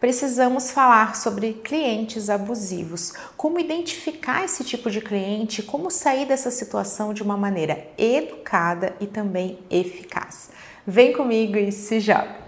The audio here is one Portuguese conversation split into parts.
Precisamos falar sobre clientes abusivos, como identificar esse tipo de cliente, como sair dessa situação de uma maneira educada e também eficaz. Vem comigo e se joga!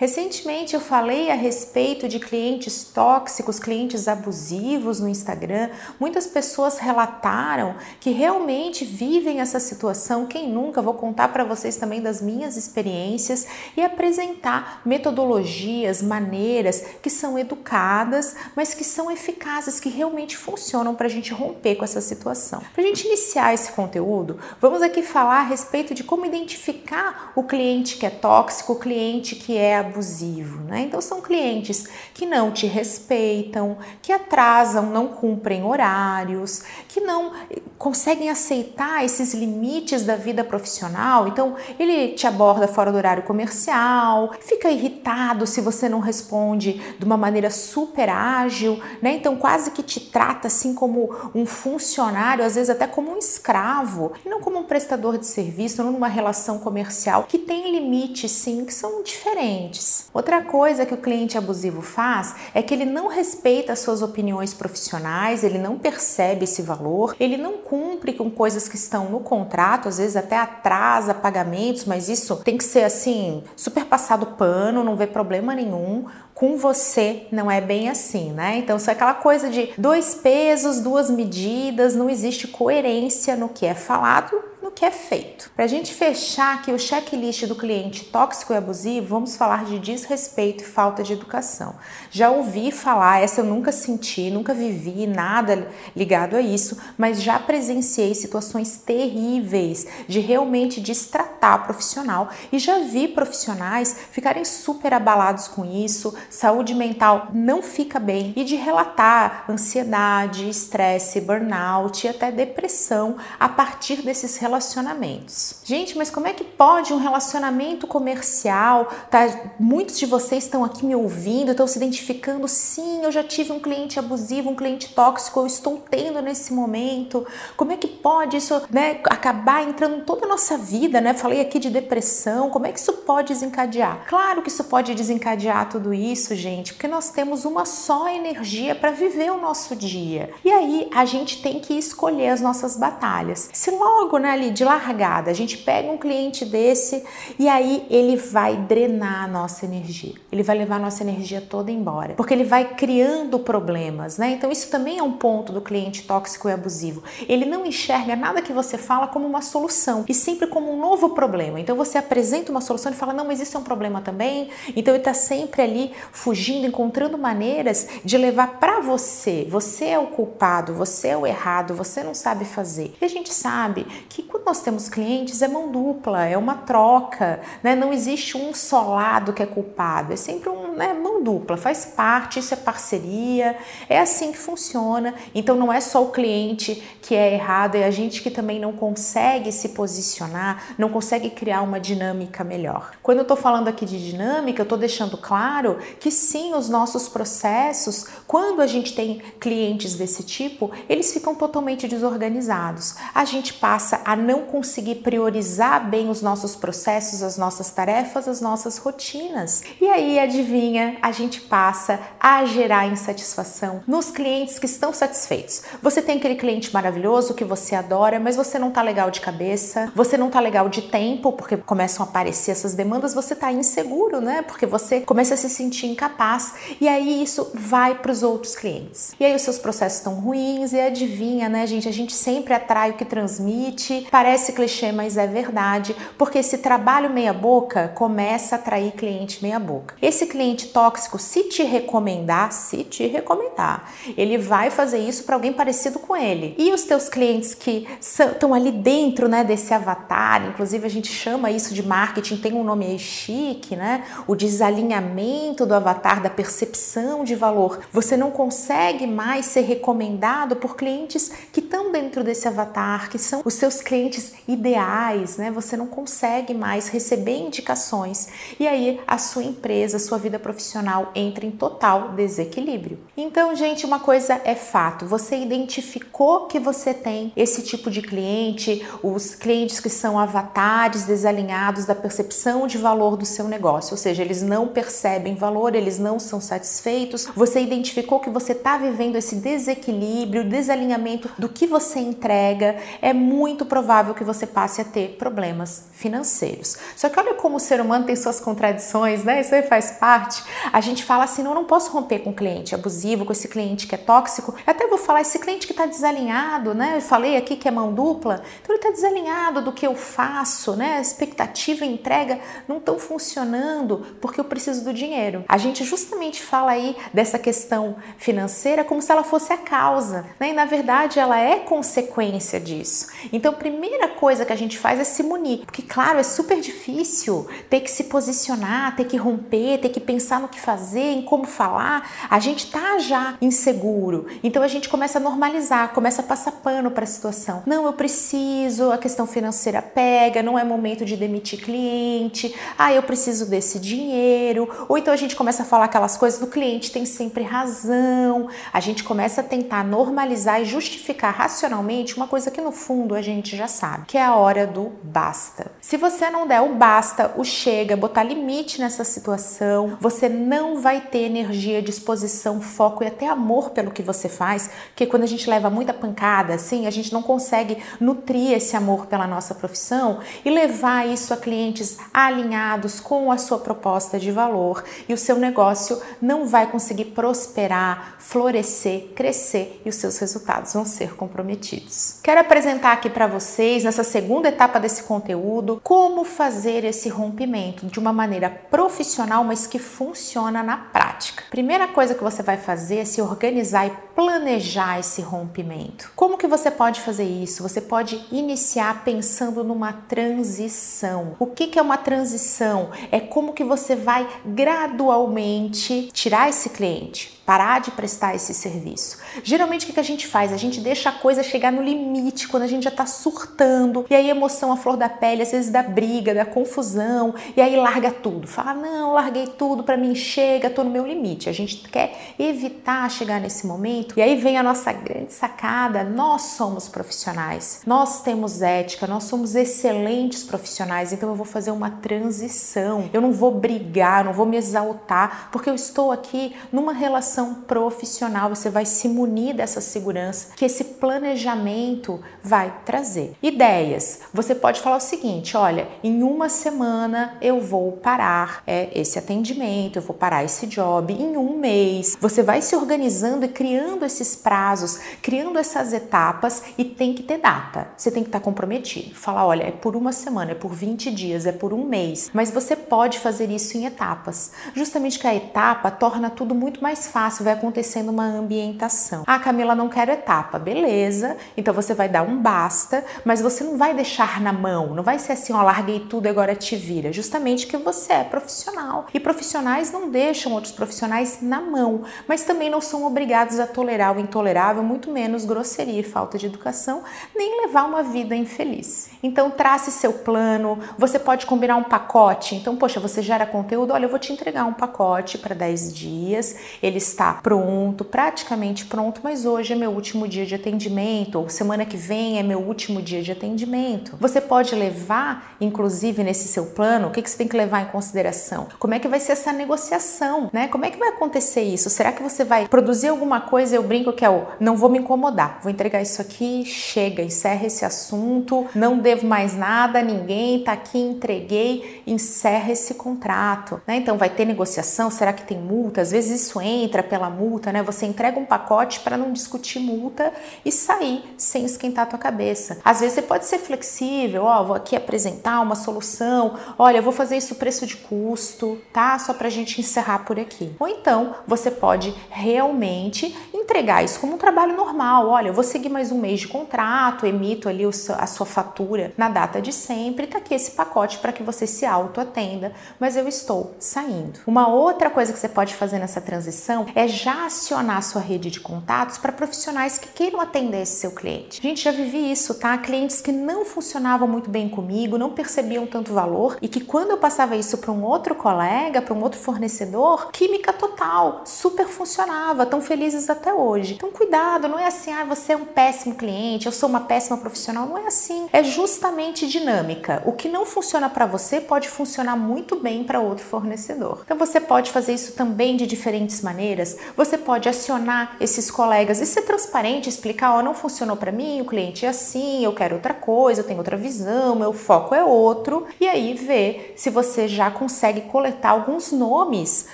Recentemente eu falei a respeito de clientes tóxicos, clientes abusivos no Instagram. Muitas pessoas relataram que realmente vivem essa situação. Quem nunca? Vou contar para vocês também das minhas experiências e apresentar metodologias, maneiras que são educadas, mas que são eficazes, que realmente funcionam para a gente romper com essa situação. Para a gente iniciar esse conteúdo, vamos aqui falar a respeito de como identificar o cliente que é tóxico, o cliente que é abusivo, né? Então são clientes que não te respeitam, que atrasam, não cumprem horários, que não conseguem aceitar esses limites da vida profissional. Então ele te aborda fora do horário comercial, fica irritado se você não responde de uma maneira super ágil, né? Então quase que te trata assim como um funcionário, às vezes até como um escravo, não como um prestador de serviço, não numa relação comercial que tem limites sim que são diferentes. Outra coisa que o cliente abusivo faz é que ele não respeita as suas opiniões profissionais, ele não percebe esse valor, ele não cumpre com coisas que estão no contrato, às vezes até atrasa pagamentos, mas isso tem que ser assim, super passado pano, não vê problema nenhum com você não é bem assim, né? Então, isso é aquela coisa de dois pesos, duas medidas, não existe coerência no que é falado no que é feito. Para a gente fechar aqui o checklist do cliente tóxico e abusivo, vamos falar de desrespeito e falta de educação. Já ouvi falar, essa eu nunca senti, nunca vivi nada ligado a isso, mas já presenciei situações terríveis de realmente destratar profissional e já vi profissionais ficarem super abalados com isso, saúde mental não fica bem e de relatar ansiedade, estresse, burnout e até depressão a partir desses relacionamentos relacionamentos. Gente, mas como é que pode um relacionamento comercial? Tá, muitos de vocês estão aqui me ouvindo, estão se identificando. Sim, eu já tive um cliente abusivo, um cliente tóxico, eu estou tendo nesse momento. Como é que pode isso né, acabar entrando em toda a nossa vida? Né? Falei aqui de depressão. Como é que isso pode desencadear? Claro que isso pode desencadear tudo isso, gente, porque nós temos uma só energia para viver o nosso dia. E aí a gente tem que escolher as nossas batalhas. Se logo né, ali de largada, a gente pega um cliente desse e aí ele vai drenar a nossa energia. Ele vai levar a nossa energia toda embora, porque ele vai criando problemas, né? Então isso também é um ponto do cliente tóxico e abusivo. Ele não enxerga nada que você fala como uma solução e sempre como um novo problema. Então você apresenta uma solução e fala: "Não, mas isso é um problema também". Então ele está sempre ali fugindo, encontrando maneiras de levar para você. Você é o culpado, você é o errado, você não sabe fazer. E a gente sabe que quando nós temos clientes, é mão dupla, é uma troca, né? não existe um só lado que é culpado, é sempre um né, mão dupla, faz parte, isso é parceria, é assim que funciona. Então não é só o cliente que é errado, é a gente que também não consegue se posicionar, não consegue criar uma dinâmica melhor. Quando eu estou falando aqui de dinâmica, eu estou deixando claro que sim, os nossos processos, quando a gente tem clientes desse tipo, eles ficam totalmente desorganizados. A gente passa a não conseguir priorizar bem os nossos processos, as nossas tarefas, as nossas rotinas. E aí, adivinha, a gente passa a gerar insatisfação nos clientes que estão satisfeitos. Você tem aquele cliente maravilhoso que você adora, mas você não tá legal de cabeça, você não tá legal de tempo, porque começam a aparecer essas demandas, você tá inseguro, né? Porque você começa a se sentir incapaz. E aí isso vai para os outros clientes. E aí os seus processos estão ruins e adivinha, né, gente? A gente sempre atrai o que transmite. Parece clichê, mas é verdade, porque esse trabalho meia-boca começa a atrair cliente meia-boca. Esse cliente tóxico, se te recomendar, se te recomendar, ele vai fazer isso para alguém parecido com ele. E os teus clientes que estão ali dentro, né, desse avatar, inclusive a gente chama isso de marketing, tem um nome aí chique, né? O desalinhamento do avatar, da percepção de valor. Você não consegue mais ser recomendado por clientes que estão dentro desse avatar, que são os seus clientes clientes ideais, né? Você não consegue mais receber indicações e aí a sua empresa, a sua vida profissional entra em total desequilíbrio. Então, gente, uma coisa é fato, você identificou que você tem esse tipo de cliente, os clientes que são avatares desalinhados da percepção de valor do seu negócio, ou seja, eles não percebem valor, eles não são satisfeitos. Você identificou que você está vivendo esse desequilíbrio, desalinhamento do que você entrega, é muito provável que você passe a ter problemas financeiros. Só que olha como o ser humano tem suas contradições, né? Isso aí faz parte. A gente fala assim: não, eu não posso romper com o cliente abusivo, com esse cliente que é tóxico. Eu até vou falar, esse cliente que está desalinhado, né? Eu falei aqui que é mão dupla, então ele está desalinhado do que eu faço, né? A expectativa e entrega não estão funcionando porque eu preciso do dinheiro. A gente justamente fala aí dessa questão financeira como se ela fosse a causa, né? E na verdade ela é consequência disso. Então, a primeira coisa que a gente faz é se munir, porque claro, é super difícil ter que se posicionar, ter que romper, ter que pensar no que fazer, em como falar. A gente tá já inseguro. Então a gente começa a normalizar, começa a passar pano para a situação. Não, eu preciso, a questão financeira pega, não é momento de demitir cliente. Ah, eu preciso desse dinheiro. Ou então a gente começa a falar aquelas coisas do cliente tem sempre razão. A gente começa a tentar normalizar e justificar racionalmente uma coisa que no fundo a gente já sabe, que é a hora do basta. Se você não der o basta, o chega, botar limite nessa situação, você não vai ter energia, disposição, foco e até amor pelo que você faz, porque quando a gente leva muita pancada, assim, a gente não consegue nutrir esse amor pela nossa profissão e levar isso a clientes alinhados com a sua proposta de valor e o seu negócio não vai conseguir prosperar, florescer, crescer e os seus resultados vão ser comprometidos. Quero apresentar aqui para vocês, nessa segunda etapa desse conteúdo, como fazer esse rompimento de uma maneira profissional, mas que funciona na prática. Primeira coisa que você vai fazer é se organizar e planejar esse rompimento. Como que você pode fazer isso? Você pode iniciar pensando numa transição. O que, que é uma transição? É como que você vai gradualmente tirar esse cliente parar de prestar esse serviço. Geralmente o que a gente faz? A gente deixa a coisa chegar no limite, quando a gente já tá surtando, e aí emoção, a flor da pele, às vezes da briga, da confusão, e aí larga tudo. Fala, não, larguei tudo, para mim chega, tô no meu limite. A gente quer evitar chegar nesse momento, e aí vem a nossa grande sacada: nós somos profissionais, nós temos ética, nós somos excelentes profissionais, então eu vou fazer uma transição. Eu não vou brigar, não vou me exaltar, porque eu estou aqui numa relação profissional, você vai se munir dessa segurança que esse planejamento vai trazer. Ideias. Você pode falar o seguinte: olha, em uma semana eu vou parar é, esse atendimento, eu vou parar esse job, em um mês. Você vai se organizando e criando esses prazos, criando essas etapas e tem que ter data. Você tem que estar comprometido. Falar, olha, é por uma semana, é por 20 dias, é por um mês. Mas você pode fazer isso em etapas. Justamente que a etapa torna tudo muito mais fácil vai acontecendo uma ambientação. Ah, Camila, não quero etapa. Beleza. Então você vai dar um basta, mas você não vai deixar na mão. Não vai ser assim, ó, larguei tudo agora te vira. Justamente que você é profissional. E profissionais não deixam outros profissionais na mão, mas também não são obrigados a tolerar o intolerável, muito menos grosseria e falta de educação, nem levar uma vida infeliz. Então trace seu plano, você pode combinar um pacote. Então, poxa, você gera conteúdo, olha, eu vou te entregar um pacote para 10 dias. Ele está pronto, praticamente pronto, mas hoje é meu último dia de atendimento, ou semana que vem é meu último dia de atendimento. Você pode levar, inclusive, nesse seu plano, o que, que você tem que levar em consideração? Como é que vai ser essa negociação, né? Como é que vai acontecer isso? Será que você vai produzir alguma coisa? Eu brinco que é o não vou me incomodar, vou entregar isso aqui, chega, encerra esse assunto, não devo mais nada ninguém, tá aqui, entreguei, encerra esse contrato, né? Então vai ter negociação, será que tem multa? Às vezes isso entra pela multa, né? Você entrega um pacote para não discutir multa e sair sem esquentar a tua cabeça. Às vezes você pode ser flexível, ó, vou aqui apresentar uma solução, olha, eu vou fazer isso preço de custo, tá? Só para a gente encerrar por aqui. Ou então você pode realmente entregar isso como um trabalho normal. Olha, eu vou seguir mais um mês de contrato, emito ali a sua fatura na data de sempre, tá aqui esse pacote para que você se auto-atenda, mas eu estou saindo. Uma outra coisa que você pode fazer nessa transição é já acionar sua rede de contatos para profissionais que queiram atender esse seu cliente. Gente, já vivi isso, tá? Clientes que não funcionavam muito bem comigo, não percebiam tanto valor e que quando eu passava isso para um outro colega, para um outro fornecedor, química total, super funcionava, tão felizes até hoje. Então cuidado, não é assim, ah, você é um péssimo cliente, eu sou uma péssima profissional, não é assim. É justamente dinâmica. O que não funciona para você pode funcionar muito bem para outro fornecedor. Então você pode fazer isso também de diferentes maneiras. Você pode acionar esses colegas e ser transparente, explicar, ó, oh, não funcionou para mim, o cliente é assim, eu quero outra coisa, eu tenho outra visão, meu foco é outro. E aí ver se você já consegue coletar alguns nomes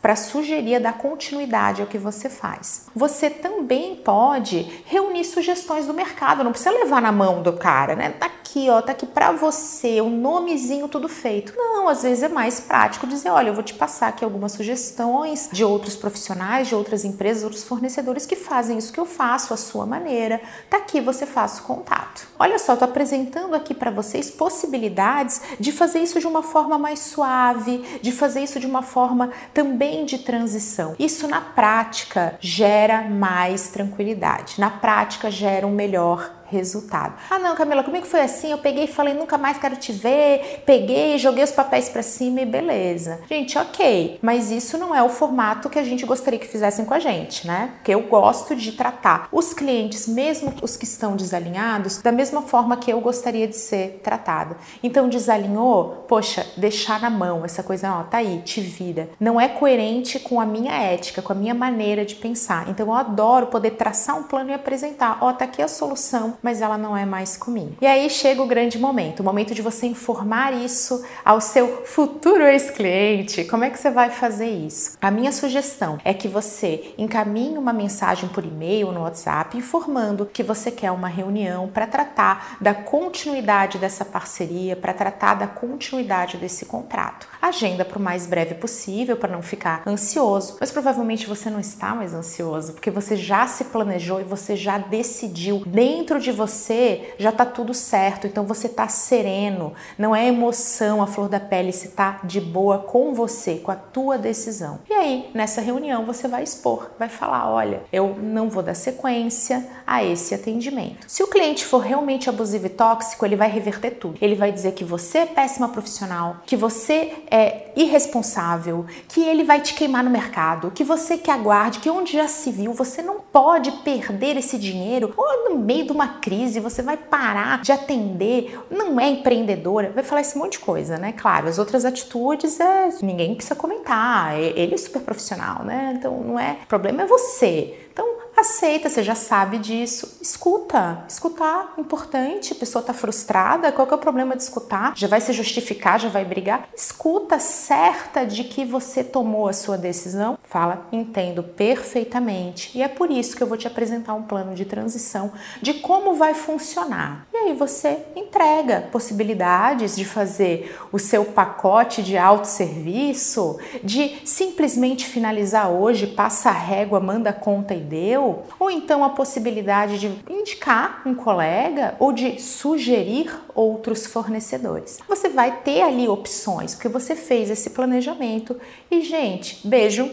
para sugerir dar continuidade ao que você faz. Você também pode reunir sugestões do mercado, não precisa levar na mão do cara, né? Tá aqui, ó, tá aqui para você, o um nomezinho tudo feito. Não, às vezes é mais prático dizer, olha, eu vou te passar aqui algumas sugestões de outros profissionais, de outras empresas, outros fornecedores que fazem isso que eu faço, a sua maneira. Tá aqui, você faz o contato. Olha só, tô apresentando aqui para vocês possibilidades de fazer isso de uma forma mais suave, de fazer isso de uma forma também de transição. Isso na prática gera mais tranquilidade. Na prática gera um melhor resultado. Ah, não, Camila, comigo foi assim, eu peguei e falei, nunca mais quero te ver, peguei, joguei os papéis para cima e beleza. Gente, ok, mas isso não é o formato que a gente gostaria que fizessem com a gente, né? Porque eu gosto de tratar os clientes, mesmo os que estão desalinhados, da mesma forma que eu gostaria de ser tratada. Então, desalinhou, poxa, deixar na mão essa coisa, ó, tá aí, te vira. Não é coerente com a minha ética, com a minha maneira de pensar. Então, eu adoro poder traçar um plano e apresentar, ó, tá aqui a solução mas ela não é mais comigo. E aí chega o grande momento, o momento de você informar isso ao seu futuro ex-cliente. Como é que você vai fazer isso? A minha sugestão é que você encaminhe uma mensagem por e-mail no WhatsApp informando que você quer uma reunião para tratar da continuidade dessa parceria, para tratar da continuidade desse contrato. Agenda para o mais breve possível para não ficar ansioso, mas provavelmente você não está mais ansioso porque você já se planejou e você já decidiu. Dentro de você já tá tudo certo, então você tá sereno, não é emoção a flor da pele, se tá de boa com você, com a tua decisão. E aí, nessa reunião você vai expor, vai falar, olha, eu não vou dar sequência a esse atendimento. Se o cliente for realmente abusivo e tóxico, ele vai reverter tudo. Ele vai dizer que você é péssima profissional, que você é irresponsável, que ele vai te queimar no mercado, que você que aguarde, que onde já se viu, você não pode perder esse dinheiro ou no meio de uma crise, você vai parar de atender, não é empreendedora, vai falar esse monte de coisa, né? Claro, as outras atitudes é ninguém precisa comentar, ele é super profissional, né? Então não é, o problema é você. Então aceita, você já sabe disso, escuta. Escutar, importante, a pessoa está frustrada, qual que é o problema de escutar? Já vai se justificar, já vai brigar? Escuta, certa de que você tomou a sua decisão, fala, entendo perfeitamente. E é por isso que eu vou te apresentar um plano de transição de como vai funcionar. E aí você entrega possibilidades de fazer o seu pacote de autosserviço, de simplesmente finalizar hoje, passa a régua, manda conta e deu ou então a possibilidade de indicar um colega ou de sugerir outros fornecedores. Você vai ter ali opções, porque você fez esse planejamento. E, gente, beijo!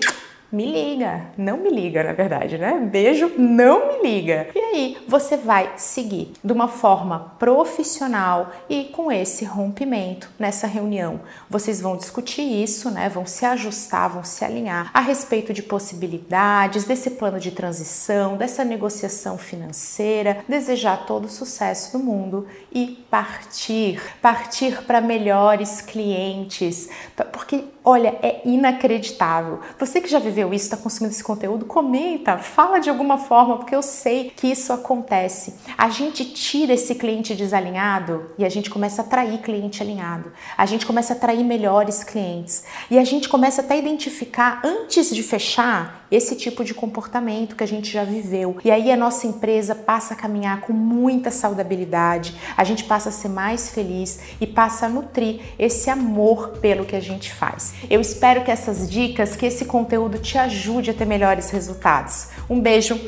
Me liga, não me liga, na verdade, né? Beijo, não me liga. E aí você vai seguir de uma forma profissional e com esse rompimento nessa reunião. Vocês vão discutir isso, né? Vão se ajustar, vão se alinhar a respeito de possibilidades desse plano de transição, dessa negociação financeira, desejar todo o sucesso do mundo e partir, partir para melhores clientes, porque olha, é inacreditável. Você que já viveu isso, está consumindo esse conteúdo, comenta, fala de alguma forma, porque eu sei que isso acontece. A gente tira esse cliente desalinhado e a gente começa a atrair cliente alinhado. A gente começa a atrair melhores clientes. E a gente começa até a identificar, antes de fechar, esse tipo de comportamento que a gente já viveu. E aí a nossa empresa passa a caminhar com muita saudabilidade, a gente passa a ser mais feliz e passa a nutrir esse amor pelo que a gente faz. Eu espero que essas dicas, que esse conteúdo te ajude a ter melhores resultados. Um beijo,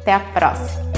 até a próxima!